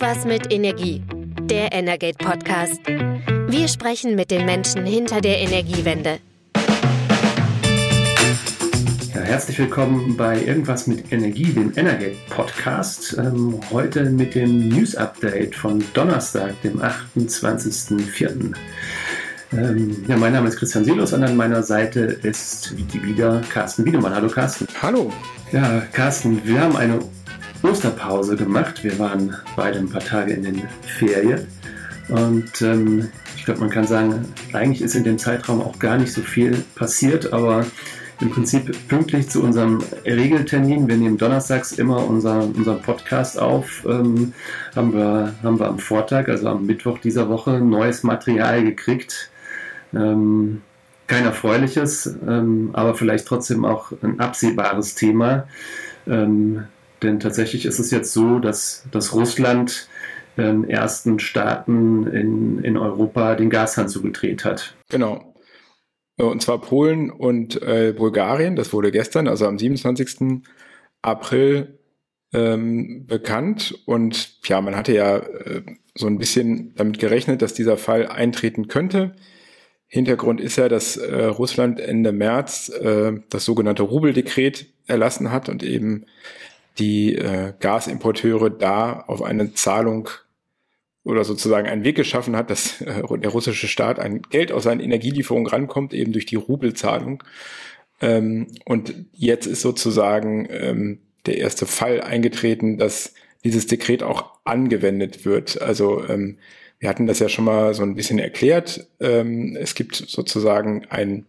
Irgendwas mit Energie. Der Energate Podcast. Wir sprechen mit den Menschen hinter der Energiewende. Ja, herzlich willkommen bei Irgendwas mit Energie, dem Energate Podcast. Ähm, heute mit dem News Update von Donnerstag, dem 28.04. Ähm, ja, mein Name ist Christian Silos und an meiner Seite ist wieder Carsten Wiedemann. Hallo Carsten. Hallo. Ja, Carsten, wir haben eine Osterpause gemacht. Wir waren beide ein paar Tage in den Ferien. Und ähm, ich glaube, man kann sagen, eigentlich ist in dem Zeitraum auch gar nicht so viel passiert, aber im Prinzip pünktlich zu unserem Regeltermin, wir nehmen donnerstags immer unser, unseren Podcast auf, ähm, haben, wir, haben wir am Vortag, also am Mittwoch dieser Woche, neues Material gekriegt. Ähm, kein erfreuliches, ähm, aber vielleicht trotzdem auch ein absehbares Thema. Denn tatsächlich ist es jetzt so, dass, dass Russland ähm, ersten Staaten in, in Europa den Gashahn zugedreht hat. Genau. Und zwar Polen und äh, Bulgarien. Das wurde gestern, also am 27. April ähm, bekannt. Und ja, man hatte ja äh, so ein bisschen damit gerechnet, dass dieser Fall eintreten könnte. Hintergrund ist ja, dass äh, Russland Ende März äh, das sogenannte Rubeldekret erlassen hat und eben die äh, Gasimporteure da auf eine Zahlung oder sozusagen einen Weg geschaffen hat, dass äh, der russische Staat ein Geld aus seinen Energielieferungen rankommt, eben durch die Rubelzahlung. Ähm, und jetzt ist sozusagen ähm, der erste Fall eingetreten, dass dieses Dekret auch angewendet wird. Also ähm, wir hatten das ja schon mal so ein bisschen erklärt. Ähm, es gibt sozusagen ein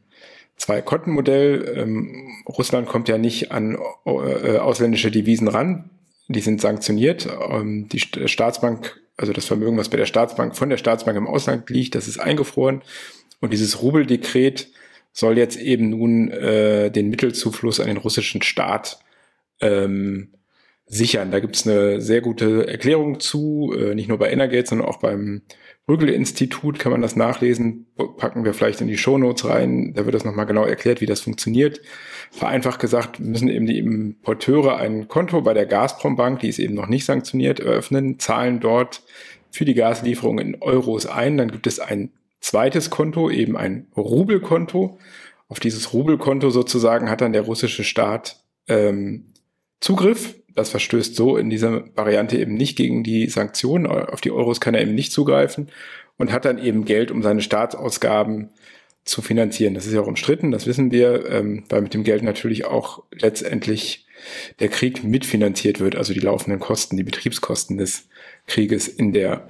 Zwei-Konten-Modell. Ähm, Russland kommt ja nicht an äh, ausländische Devisen ran. Die sind sanktioniert. Ähm, die Staatsbank, also das Vermögen, was bei der Staatsbank von der Staatsbank im Ausland liegt, das ist eingefroren. Und dieses Rubeldekret soll jetzt eben nun äh, den Mittelzufluss an den russischen Staat ähm, sichern. Da gibt es eine sehr gute Erklärung zu, äh, nicht nur bei Energate, sondern auch beim Rügel-Institut kann man das nachlesen. Packen wir vielleicht in die Shownotes rein. Da wird das nochmal genau erklärt, wie das funktioniert. Vereinfacht gesagt müssen eben die Importeure ein Konto bei der Gazprom-Bank, die ist eben noch nicht sanktioniert, eröffnen, zahlen dort für die Gaslieferung in Euros ein. Dann gibt es ein zweites Konto, eben ein Rubelkonto. Auf dieses Rubelkonto sozusagen hat dann der russische Staat ähm, Zugriff das verstößt so in dieser Variante eben nicht gegen die Sanktionen. Auf die Euros kann er eben nicht zugreifen und hat dann eben Geld, um seine Staatsausgaben zu finanzieren. Das ist ja auch umstritten, das wissen wir, ähm, weil mit dem Geld natürlich auch letztendlich der Krieg mitfinanziert wird, also die laufenden Kosten, die Betriebskosten des Krieges in der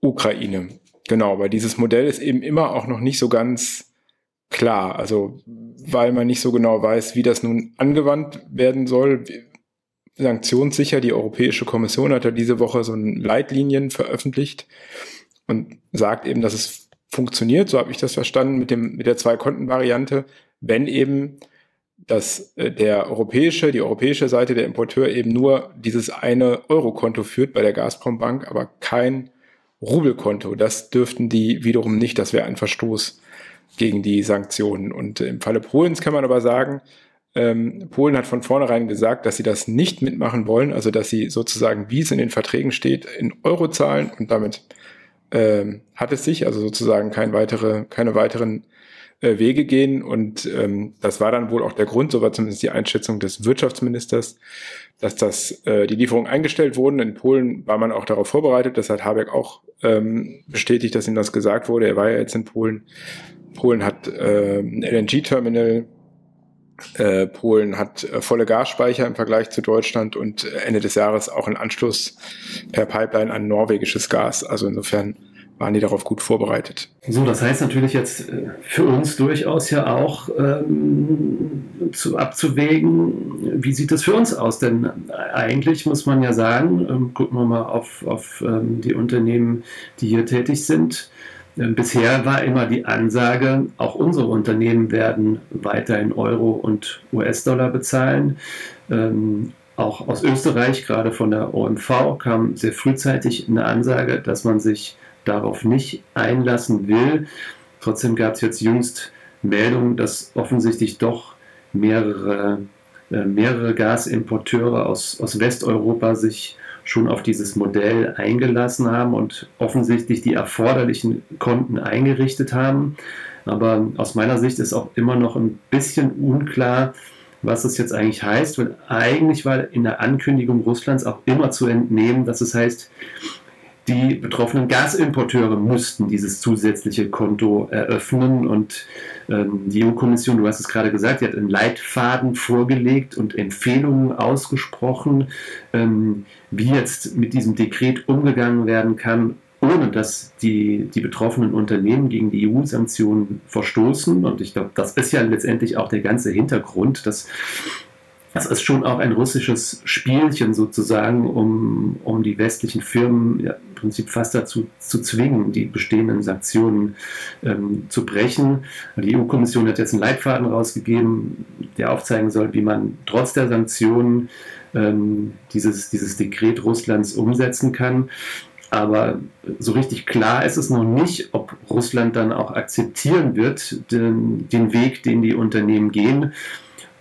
Ukraine. Genau, aber dieses Modell ist eben immer auch noch nicht so ganz klar, also weil man nicht so genau weiß, wie das nun angewandt werden soll, sanktionssicher. Die Europäische Kommission hat ja diese Woche so Leitlinien veröffentlicht und sagt eben, dass es funktioniert, so habe ich das verstanden, mit, dem, mit der Zwei-Konten-Variante, wenn eben dass äh, der europäische, die europäische Seite der Importeur eben nur dieses eine Euro-Konto führt bei der Gazprom Bank, aber kein Rubelkonto. Das dürften die wiederum nicht. Das wäre ein Verstoß gegen die Sanktionen. Und im Falle Polens kann man aber sagen, ähm, Polen hat von vornherein gesagt, dass sie das nicht mitmachen wollen, also dass sie sozusagen, wie es in den Verträgen steht, in Euro zahlen und damit ähm, hat es sich, also sozusagen kein weitere, keine weiteren äh, Wege gehen. Und ähm, das war dann wohl auch der Grund, so war zumindest die Einschätzung des Wirtschaftsministers, dass das äh, die Lieferungen eingestellt wurden. In Polen war man auch darauf vorbereitet. Das hat Habeck auch ähm, bestätigt, dass ihm das gesagt wurde. Er war ja jetzt in Polen. Polen hat äh, ein LNG-Terminal äh, Polen hat äh, volle Gasspeicher im Vergleich zu Deutschland und äh, Ende des Jahres auch einen Anschluss per Pipeline an norwegisches Gas. Also insofern waren die darauf gut vorbereitet. So, das heißt natürlich jetzt äh, für uns durchaus ja auch ähm, zu abzuwägen, wie sieht das für uns aus? Denn eigentlich muss man ja sagen, ähm, gucken wir mal auf, auf ähm, die Unternehmen, die hier tätig sind, Bisher war immer die Ansage, auch unsere Unternehmen werden weiter in Euro und US-Dollar bezahlen. Ähm, auch aus Österreich, gerade von der OMV, kam sehr frühzeitig eine Ansage, dass man sich darauf nicht einlassen will. Trotzdem gab es jetzt jüngst Meldungen, dass offensichtlich doch mehrere, äh, mehrere Gasimporteure aus, aus Westeuropa sich schon auf dieses Modell eingelassen haben und offensichtlich die erforderlichen Konten eingerichtet haben. Aber aus meiner Sicht ist auch immer noch ein bisschen unklar, was das jetzt eigentlich heißt, weil eigentlich war in der Ankündigung Russlands auch immer zu entnehmen, dass es heißt, die betroffenen Gasimporteure mussten dieses zusätzliche Konto eröffnen und ähm, die EU-Kommission, du hast es gerade gesagt, die hat einen Leitfaden vorgelegt und Empfehlungen ausgesprochen, ähm, wie jetzt mit diesem Dekret umgegangen werden kann, ohne dass die, die betroffenen Unternehmen gegen die EU-Sanktionen verstoßen. Und ich glaube, das ist ja letztendlich auch der ganze Hintergrund, dass das ist schon auch ein russisches Spielchen sozusagen, um, um die westlichen Firmen ja, im Prinzip fast dazu zu zwingen, die bestehenden Sanktionen ähm, zu brechen. Die EU-Kommission hat jetzt einen Leitfaden rausgegeben, der aufzeigen soll, wie man trotz der Sanktionen ähm, dieses, dieses Dekret Russlands umsetzen kann. Aber so richtig klar ist es noch nicht, ob Russland dann auch akzeptieren wird, den, den Weg, den die Unternehmen gehen.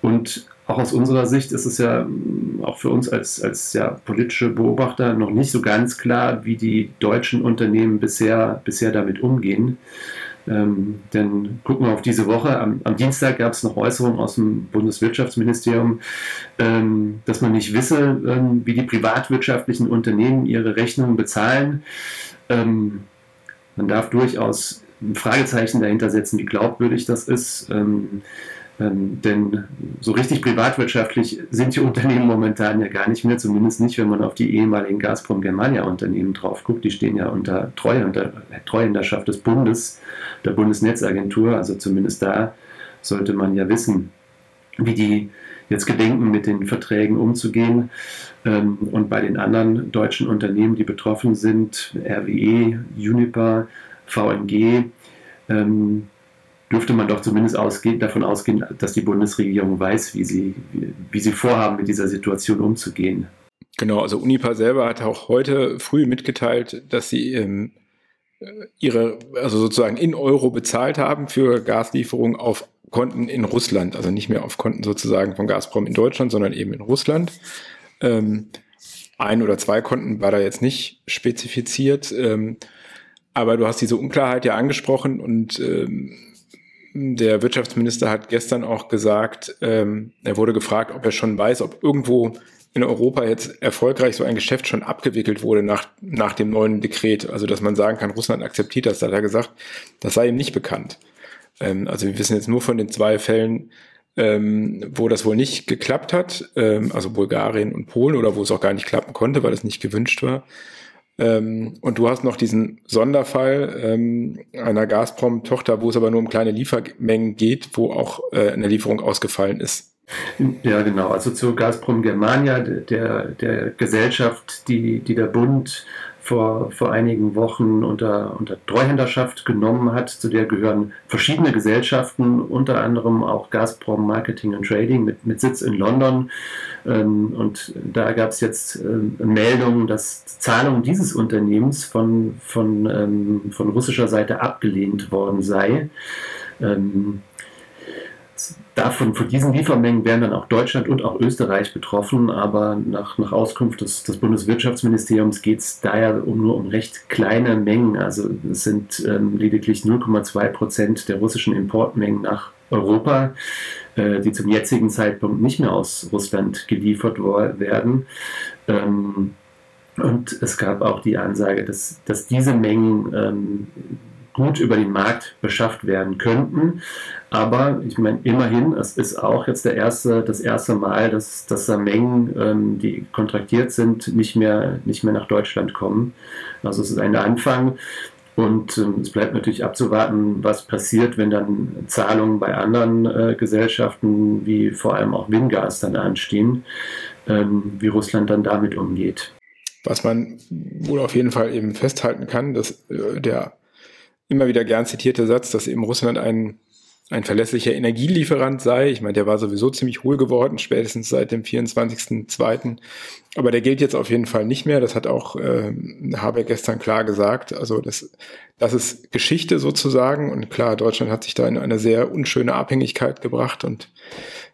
Und auch aus unserer Sicht ist es ja mm, auch für uns als, als ja, politische Beobachter noch nicht so ganz klar, wie die deutschen Unternehmen bisher, bisher damit umgehen. Ähm, denn gucken wir auf diese Woche. Am, am Dienstag gab es noch Äußerungen aus dem Bundeswirtschaftsministerium, ähm, dass man nicht wisse, ähm, wie die privatwirtschaftlichen Unternehmen ihre Rechnungen bezahlen. Ähm, man darf durchaus ein Fragezeichen dahinter setzen, wie glaubwürdig das ist. Ähm, denn so richtig privatwirtschaftlich sind die Unternehmen momentan ja gar nicht mehr, zumindest nicht, wenn man auf die ehemaligen Gazprom-Germania-Unternehmen drauf guckt. Die stehen ja unter Treuhänderschaft des Bundes, der Bundesnetzagentur. Also zumindest da sollte man ja wissen, wie die jetzt gedenken, mit den Verträgen umzugehen. Ähm, und bei den anderen deutschen Unternehmen, die betroffen sind, RWE, Uniper, VNG, ähm, dürfte man doch zumindest ausgehen, davon ausgehen, dass die Bundesregierung weiß, wie sie, wie sie vorhaben, mit dieser Situation umzugehen. Genau, also Unipa selber hat auch heute früh mitgeteilt, dass sie ähm, ihre, also sozusagen in Euro bezahlt haben für Gaslieferungen auf Konten in Russland, also nicht mehr auf Konten sozusagen von Gazprom in Deutschland, sondern eben in Russland. Ähm, ein oder zwei Konten war da jetzt nicht spezifiziert, ähm, aber du hast diese Unklarheit ja angesprochen und ähm, der Wirtschaftsminister hat gestern auch gesagt, ähm, er wurde gefragt, ob er schon weiß, ob irgendwo in Europa jetzt erfolgreich so ein Geschäft schon abgewickelt wurde nach, nach dem neuen Dekret. Also, dass man sagen kann, Russland akzeptiert das, da hat er gesagt, das sei ihm nicht bekannt. Ähm, also, wir wissen jetzt nur von den zwei Fällen, ähm, wo das wohl nicht geklappt hat, ähm, also Bulgarien und Polen, oder wo es auch gar nicht klappen konnte, weil es nicht gewünscht war. Ähm, und du hast noch diesen Sonderfall ähm, einer Gazprom-Tochter, wo es aber nur um kleine Liefermengen geht, wo auch äh, eine Lieferung ausgefallen ist. Ja, genau. Also zu Gazprom Germania, der, der Gesellschaft, die, die der Bund vor, vor einigen Wochen unter, unter Treuhänderschaft genommen hat. Zu der gehören verschiedene Gesellschaften, unter anderem auch Gazprom Marketing and Trading mit, mit Sitz in London. Ähm, und da gab es jetzt äh, Meldungen, dass Zahlung dieses Unternehmens von, von, ähm, von russischer Seite abgelehnt worden sei. Ähm, davon, von diesen Liefermengen wären dann auch Deutschland und auch Österreich betroffen, aber nach, nach Auskunft des, des Bundeswirtschaftsministeriums geht es daher um, nur um recht kleine Mengen. Also es sind ähm, lediglich 0,2 Prozent der russischen Importmengen nach Europa, äh, die zum jetzigen Zeitpunkt nicht mehr aus Russland geliefert werden. Ähm, und es gab auch die Ansage, dass, dass diese Mengen ähm, gut über den Markt beschafft werden könnten. Aber ich meine, immerhin, es ist auch jetzt der erste, das erste Mal, dass, dass da Mengen, ähm, die kontraktiert sind, nicht mehr, nicht mehr nach Deutschland kommen. Also es ist ein Anfang. Und ähm, es bleibt natürlich abzuwarten, was passiert, wenn dann Zahlungen bei anderen äh, Gesellschaften, wie vor allem auch Wingas, dann anstehen, ähm, wie Russland dann damit umgeht. Was man wohl auf jeden Fall eben festhalten kann, dass äh, der immer wieder gern zitierte Satz, dass eben Russland ein, ein verlässlicher Energielieferant sei. Ich meine, der war sowieso ziemlich hohl geworden, spätestens seit dem 24.02. Aber der gilt jetzt auf jeden Fall nicht mehr. Das hat auch äh, Habeck gestern klar gesagt. Also das, das ist Geschichte sozusagen. Und klar, Deutschland hat sich da in eine sehr unschöne Abhängigkeit gebracht und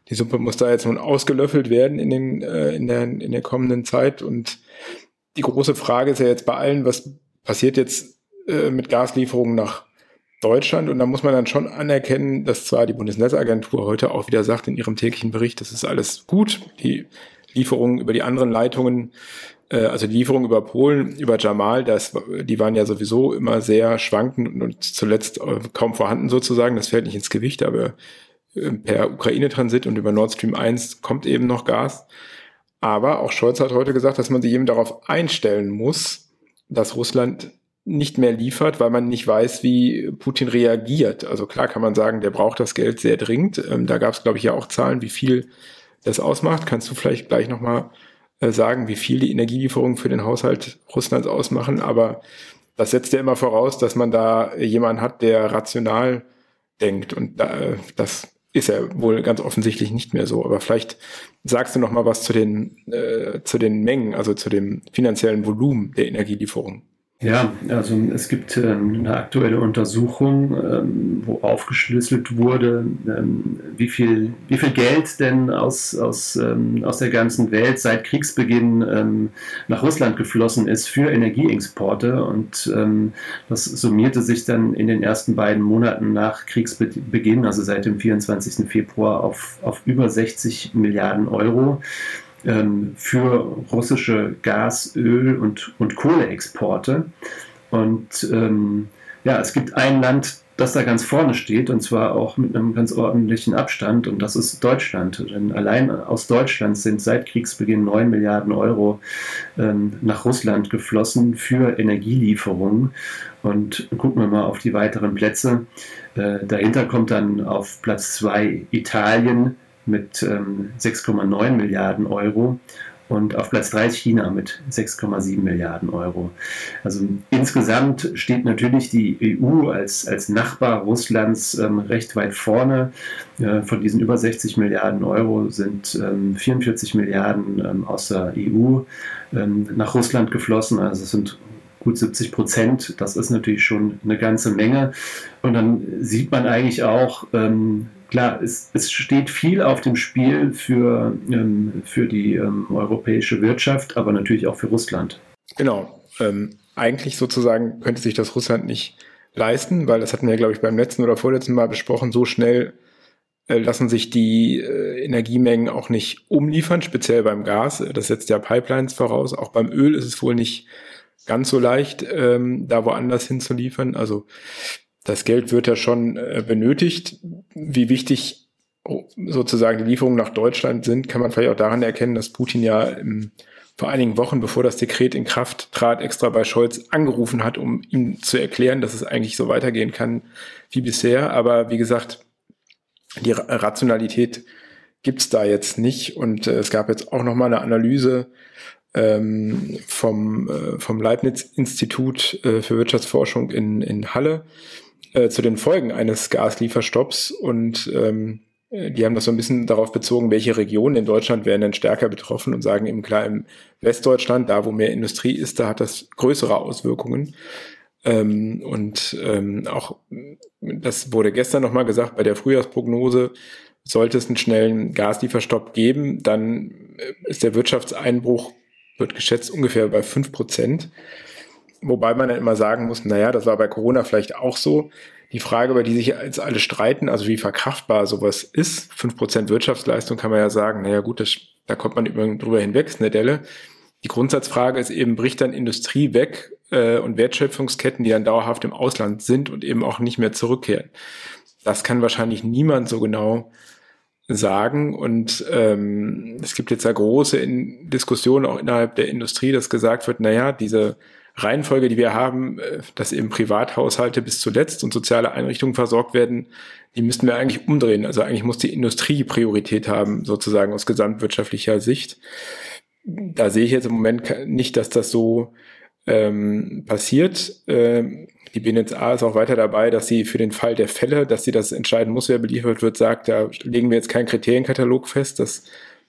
die Suppe muss da jetzt nun ausgelöffelt werden in, den, äh, in, der, in der kommenden Zeit. Und die große Frage ist ja jetzt bei allen, was passiert jetzt äh, mit Gaslieferungen nach Deutschland? Und da muss man dann schon anerkennen, dass zwar die Bundesnetzagentur heute auch wieder sagt in ihrem täglichen Bericht, das ist alles gut, die Lieferungen über die anderen Leitungen, äh, also die Lieferungen über Polen, über Jamal, das, die waren ja sowieso immer sehr schwankend und zuletzt äh, kaum vorhanden sozusagen. Das fällt nicht ins Gewicht, aber äh, per Ukraine-Transit und über Nord Stream 1 kommt eben noch Gas. Aber auch Scholz hat heute gesagt, dass man sich eben darauf einstellen muss, dass Russland nicht mehr liefert, weil man nicht weiß, wie Putin reagiert. Also klar kann man sagen, der braucht das Geld sehr dringend. Ähm, da gab es, glaube ich, ja auch Zahlen, wie viel das ausmacht. Kannst du vielleicht gleich nochmal äh, sagen, wie viel die Energielieferungen für den Haushalt Russlands ausmachen? Aber das setzt ja immer voraus, dass man da jemanden hat, der rational denkt. Und da, äh, das ist ja wohl ganz offensichtlich nicht mehr so. Aber vielleicht sagst du noch mal was zu den, äh, zu den Mengen, also zu dem finanziellen Volumen der Energielieferung. Ja, also es gibt ähm, eine aktuelle Untersuchung, ähm, wo aufgeschlüsselt wurde, ähm, wie, viel, wie viel Geld denn aus, aus, aus der ganzen Welt seit Kriegsbeginn nach Russland geflossen ist für Energieexporte. Und das summierte sich dann in den ersten beiden Monaten nach Kriegsbeginn, also seit dem 24. Februar, auf, auf über 60 Milliarden Euro ähm, für russische Gas-, Öl- und, und Kohleexporte. Und ähm, ja, es gibt ein Land, das da ganz vorne steht, und zwar auch mit einem ganz ordentlichen Abstand, und das ist Deutschland. Denn allein aus Deutschland sind seit Kriegsbeginn 9 Milliarden Euro ähm, nach Russland geflossen für Energielieferungen. Und gucken wir mal auf die weiteren Plätze. Äh, dahinter kommt dann auf Platz 2 Italien mit ähm, 6,9 Milliarden Euro und auf Platz 3 ist China mit 6,7 Milliarden Euro. Also insgesamt steht natürlich die EU als, als Nachbar Russlands ähm, recht weit vorne. Äh, von diesen über 60 Milliarden Euro sind ähm, 44 Milliarden ähm, aus der EU ähm, nach Russland geflossen. Also es sind gut 70 Prozent. Das ist natürlich schon eine ganze Menge. Und dann sieht man eigentlich auch, ähm, klar, es, es, steht viel auf dem Spiel für, ähm, für die ähm, europäische Wirtschaft, aber natürlich auch für Russland. Genau. Ähm, eigentlich sozusagen könnte sich das Russland nicht leisten, weil das hatten wir, glaube ich, beim letzten oder vorletzten Mal besprochen, so schnell äh, lassen sich die äh, Energiemengen auch nicht umliefern, speziell beim Gas. Das setzt ja Pipelines voraus. Auch beim Öl ist es wohl nicht ganz so leicht, ähm, da woanders hinzuliefern. Also das Geld wird ja schon äh, benötigt. Wie wichtig sozusagen die Lieferungen nach Deutschland sind, kann man vielleicht auch daran erkennen, dass Putin ja im, vor einigen Wochen, bevor das Dekret in Kraft trat, extra bei Scholz angerufen hat, um ihm zu erklären, dass es eigentlich so weitergehen kann wie bisher. Aber wie gesagt, die Rationalität gibt's da jetzt nicht. Und äh, es gab jetzt auch noch mal eine Analyse ähm, vom, äh, vom Leibniz-Institut äh, für Wirtschaftsforschung in, in Halle äh, zu den Folgen eines Gaslieferstopps und ähm, die haben das so ein bisschen darauf bezogen, welche Regionen in Deutschland werden denn stärker betroffen und sagen eben klar, im Westdeutschland, da wo mehr Industrie ist, da hat das größere Auswirkungen. Ähm, und ähm, auch, das wurde gestern nochmal gesagt, bei der Frühjahrsprognose, sollte es einen schnellen Gaslieferstopp geben, dann ist der Wirtschaftseinbruch, wird geschätzt, ungefähr bei fünf Prozent. Wobei man dann immer sagen muss, naja, das war bei Corona vielleicht auch so. Die Frage, über die sich jetzt alle streiten, also wie verkraftbar sowas ist, fünf Prozent Wirtschaftsleistung kann man ja sagen, naja gut, das, da kommt man drüber hinweg, ist eine Delle. Die Grundsatzfrage ist eben, bricht dann Industrie weg äh, und Wertschöpfungsketten, die dann dauerhaft im Ausland sind und eben auch nicht mehr zurückkehren. Das kann wahrscheinlich niemand so genau sagen. Und ähm, es gibt jetzt ja große in Diskussionen auch innerhalb der Industrie, dass gesagt wird, naja, diese Reihenfolge, die wir haben, äh, dass eben Privathaushalte bis zuletzt und soziale Einrichtungen versorgt werden, die müssten wir eigentlich umdrehen. Also eigentlich muss die Industrie Priorität haben, sozusagen aus gesamtwirtschaftlicher Sicht. Da sehe ich jetzt im Moment nicht, dass das so ähm, passiert. Ähm, die BNetzA ist auch weiter dabei, dass sie für den Fall der Fälle, dass sie das entscheiden muss, wer beliefert wird, sagt, da legen wir jetzt keinen Kriterienkatalog fest. Das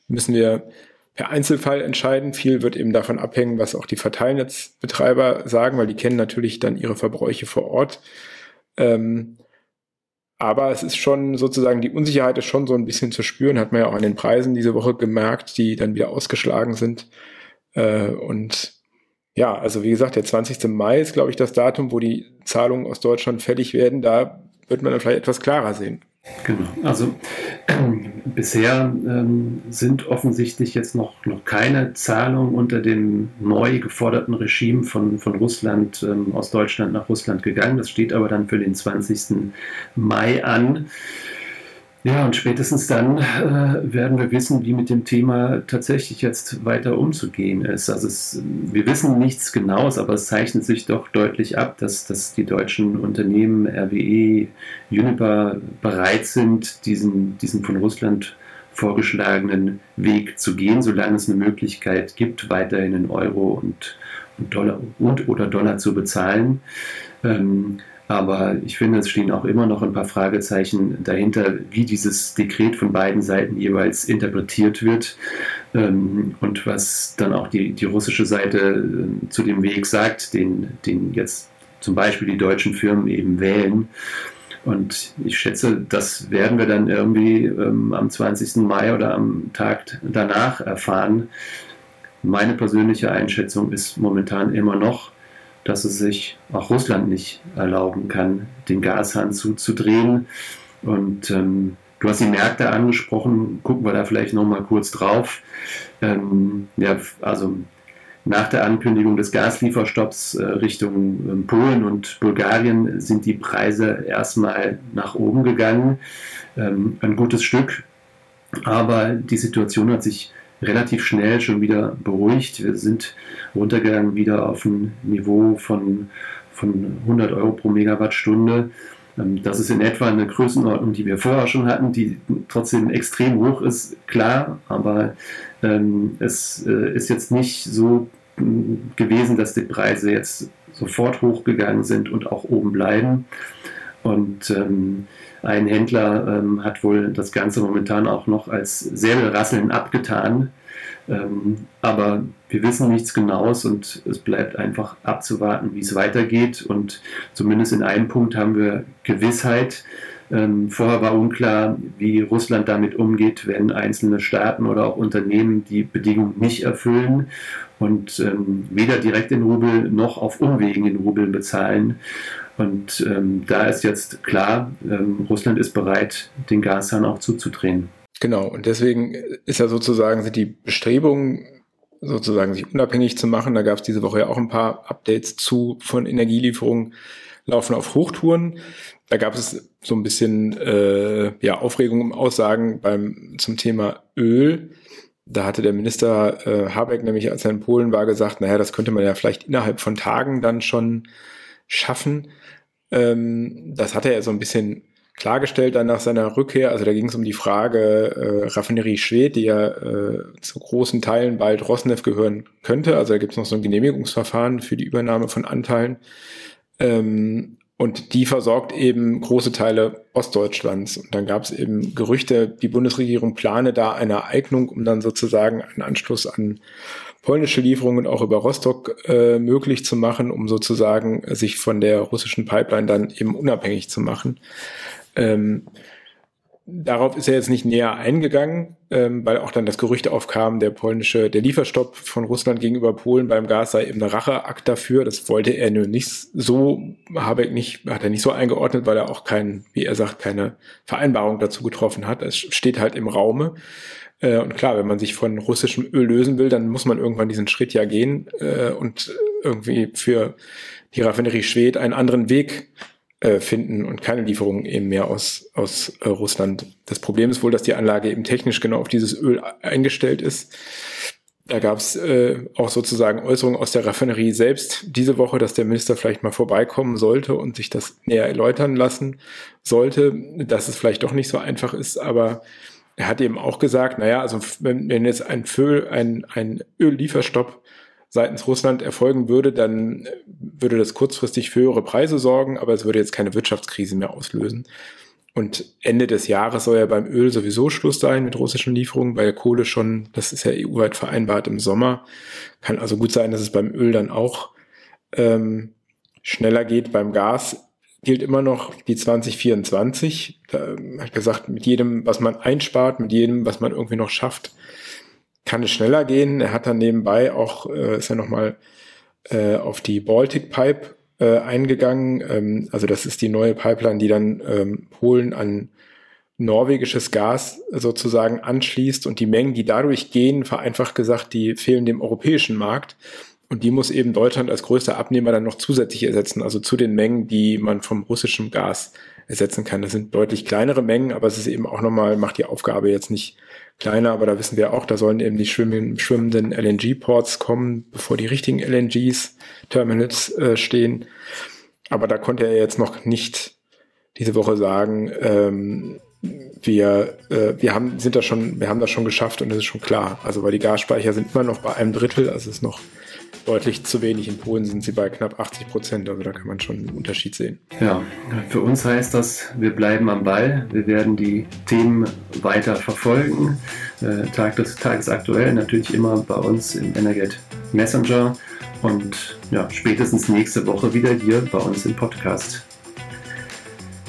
müssen wir per Einzelfall entscheiden. Viel wird eben davon abhängen, was auch die Verteilnetzbetreiber sagen, weil die kennen natürlich dann ihre Verbräuche vor Ort. Ähm, aber es ist schon sozusagen, die Unsicherheit ist schon so ein bisschen zu spüren, hat man ja auch an den Preisen diese Woche gemerkt, die dann wieder ausgeschlagen sind. Äh, und ja, also wie gesagt, der 20. Mai ist, glaube ich, das Datum, wo die Zahlungen aus Deutschland fällig werden. Da wird man dann vielleicht etwas klarer sehen. Genau. Also ähm, bisher ähm, sind offensichtlich jetzt noch, noch keine Zahlungen unter dem neu geforderten Regime von, von Russland ähm, aus Deutschland nach Russland gegangen. Das steht aber dann für den 20. Mai an. Ja, und spätestens dann äh, werden wir wissen, wie mit dem Thema tatsächlich jetzt weiter umzugehen ist. Also es, wir wissen nichts Genaues, aber es zeichnet sich doch deutlich ab, dass, dass die deutschen Unternehmen RWE, Uniper bereit sind, diesen, diesen von Russland vorgeschlagenen Weg zu gehen, solange es eine Möglichkeit gibt, weiterhin in Euro und, und Dollar und oder Dollar zu bezahlen. Ähm, aber ich finde, es stehen auch immer noch ein paar Fragezeichen dahinter, wie dieses Dekret von beiden Seiten jeweils interpretiert wird ähm, und was dann auch die, die russische Seite äh, zu dem Weg sagt, den, den jetzt zum Beispiel die deutschen Firmen eben wählen. Und ich schätze, das werden wir dann irgendwie ähm, am 20. Mai oder am Tag danach erfahren. Meine persönliche Einschätzung ist momentan immer noch, dass es sich auch Russland nicht erlauben kann, den Gashahn zuzudrehen. Und ähm, du hast die Märkte angesprochen, gucken wir da vielleicht nochmal kurz drauf. Ähm, ja, also nach der Ankündigung des Gaslieferstopps äh, Richtung äh, Polen und Bulgarien sind die Preise erstmal nach oben gegangen. Ähm, ein gutes Stück. Aber die Situation hat sich relativ schnell schon wieder beruhigt. Wir sind runtergegangen wieder auf ein Niveau von, von 100 Euro pro Megawattstunde. Ähm, das ist in etwa eine Größenordnung, die wir vorher schon hatten, die trotzdem extrem hoch ist, klar, aber ähm, es äh, ist jetzt nicht so mm, gewesen, dass die Preise jetzt sofort hochgegangen sind und auch oben bleiben. Und ähm, ein Händler ähm, hat wohl das Ganze momentan auch noch als Säbelrasseln abgetan. Ähm, aber wir wissen nichts Genaues und es bleibt einfach abzuwarten, wie es weitergeht. Und zumindest in einem Punkt haben wir Gewissheit. Ähm, vorher war unklar, wie Russland damit umgeht, wenn einzelne Staaten oder auch Unternehmen die Bedingungen nicht erfüllen und ähm, weder direkt in Rubel noch auf Umwegen in Rubeln bezahlen. Und ähm, da ist jetzt klar, ähm, Russland ist bereit, den Gashahn auch zuzudrehen. Genau, und deswegen ist ja sozusagen, sind die Bestrebungen, sozusagen sich unabhängig zu machen, da gab es diese Woche ja auch ein paar Updates zu von Energielieferungen, laufen auf Hochtouren. Da gab es so ein bisschen äh, ja, Aufregung im Aussagen beim, zum Thema Öl. Da hatte der Minister äh, Habeck nämlich, als er in Polen war, gesagt, naja, das könnte man ja vielleicht innerhalb von Tagen dann schon schaffen. Ähm, das hatte er so ein bisschen klargestellt dann nach seiner Rückkehr. Also da ging es um die Frage äh, Raffinerie Schwedt, die ja äh, zu großen Teilen bald Rosneft gehören könnte. Also da gibt es noch so ein Genehmigungsverfahren für die Übernahme von Anteilen. Ähm, und die versorgt eben große Teile Ostdeutschlands. Und dann gab es eben Gerüchte, die Bundesregierung plane da eine Eignung, um dann sozusagen einen Anschluss an polnische Lieferungen auch über Rostock äh, möglich zu machen, um sozusagen sich von der russischen Pipeline dann eben unabhängig zu machen. Ähm, darauf ist er jetzt nicht näher eingegangen, ähm, weil auch dann das Gerücht aufkam, der polnische, der Lieferstopp von Russland gegenüber Polen beim Gas sei eben ein Racheakt dafür. Das wollte er nur nicht so, habe ich nicht, hat er nicht so eingeordnet, weil er auch kein, wie er sagt, keine Vereinbarung dazu getroffen hat. Es steht halt im Raume. Äh, und klar, wenn man sich von russischem Öl lösen will, dann muss man irgendwann diesen Schritt ja gehen äh, und irgendwie für die Raffinerie Schwed einen anderen Weg finden und keine Lieferungen eben mehr aus, aus äh, Russland. Das Problem ist wohl, dass die Anlage eben technisch genau auf dieses Öl eingestellt ist. Da gab es äh, auch sozusagen Äußerungen aus der Raffinerie selbst diese Woche, dass der Minister vielleicht mal vorbeikommen sollte und sich das näher erläutern lassen sollte, dass es vielleicht doch nicht so einfach ist, aber er hat eben auch gesagt, naja, also wenn, wenn jetzt ein, Föl, ein, ein Öllieferstopp seitens Russland erfolgen würde, dann würde das kurzfristig für höhere Preise sorgen, aber es würde jetzt keine Wirtschaftskrise mehr auslösen. Und Ende des Jahres soll ja beim Öl sowieso Schluss sein mit russischen Lieferungen, bei der Kohle schon, das ist ja EU-weit vereinbart im Sommer. Kann also gut sein, dass es beim Öl dann auch ähm, schneller geht. Beim Gas gilt immer noch die 2024. Da hat gesagt, mit jedem, was man einspart, mit jedem, was man irgendwie noch schafft, kann es schneller gehen. Er hat dann nebenbei auch, äh, ist ja nochmal äh, auf die Baltic Pipe äh, eingegangen. Ähm, also das ist die neue Pipeline, die dann ähm, Polen an norwegisches Gas sozusagen anschließt und die Mengen, die dadurch gehen, vereinfacht gesagt, die fehlen dem europäischen Markt. Und die muss eben Deutschland als größter Abnehmer dann noch zusätzlich ersetzen, also zu den Mengen, die man vom russischen Gas ersetzen kann. Das sind deutlich kleinere Mengen, aber es ist eben auch nochmal, macht die Aufgabe jetzt nicht kleiner, aber da wissen wir auch, da sollen eben die schwimmenden LNG-Ports kommen, bevor die richtigen LNGs-Terminals äh, stehen. Aber da konnte er jetzt noch nicht diese Woche sagen, ähm, wir, äh, wir haben, sind da schon, wir haben das schon geschafft und das ist schon klar. Also weil die Gasspeicher sind immer noch bei einem Drittel, also es ist noch deutlich zu wenig. In Polen sind sie bei knapp 80 Prozent, also da kann man schon einen Unterschied sehen. Ja, für uns heißt das, wir bleiben am Ball, wir werden die Themen weiter verfolgen. Äh, Tag des tagesaktuell natürlich immer bei uns im Energet Messenger und ja, spätestens nächste Woche wieder hier bei uns im Podcast.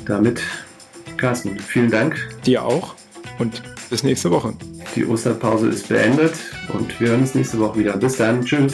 Damit, Carsten, vielen Dank. Dir auch und bis nächste Woche. Die Osterpause ist beendet und wir hören uns nächste Woche wieder. Bis dann. Tschüss.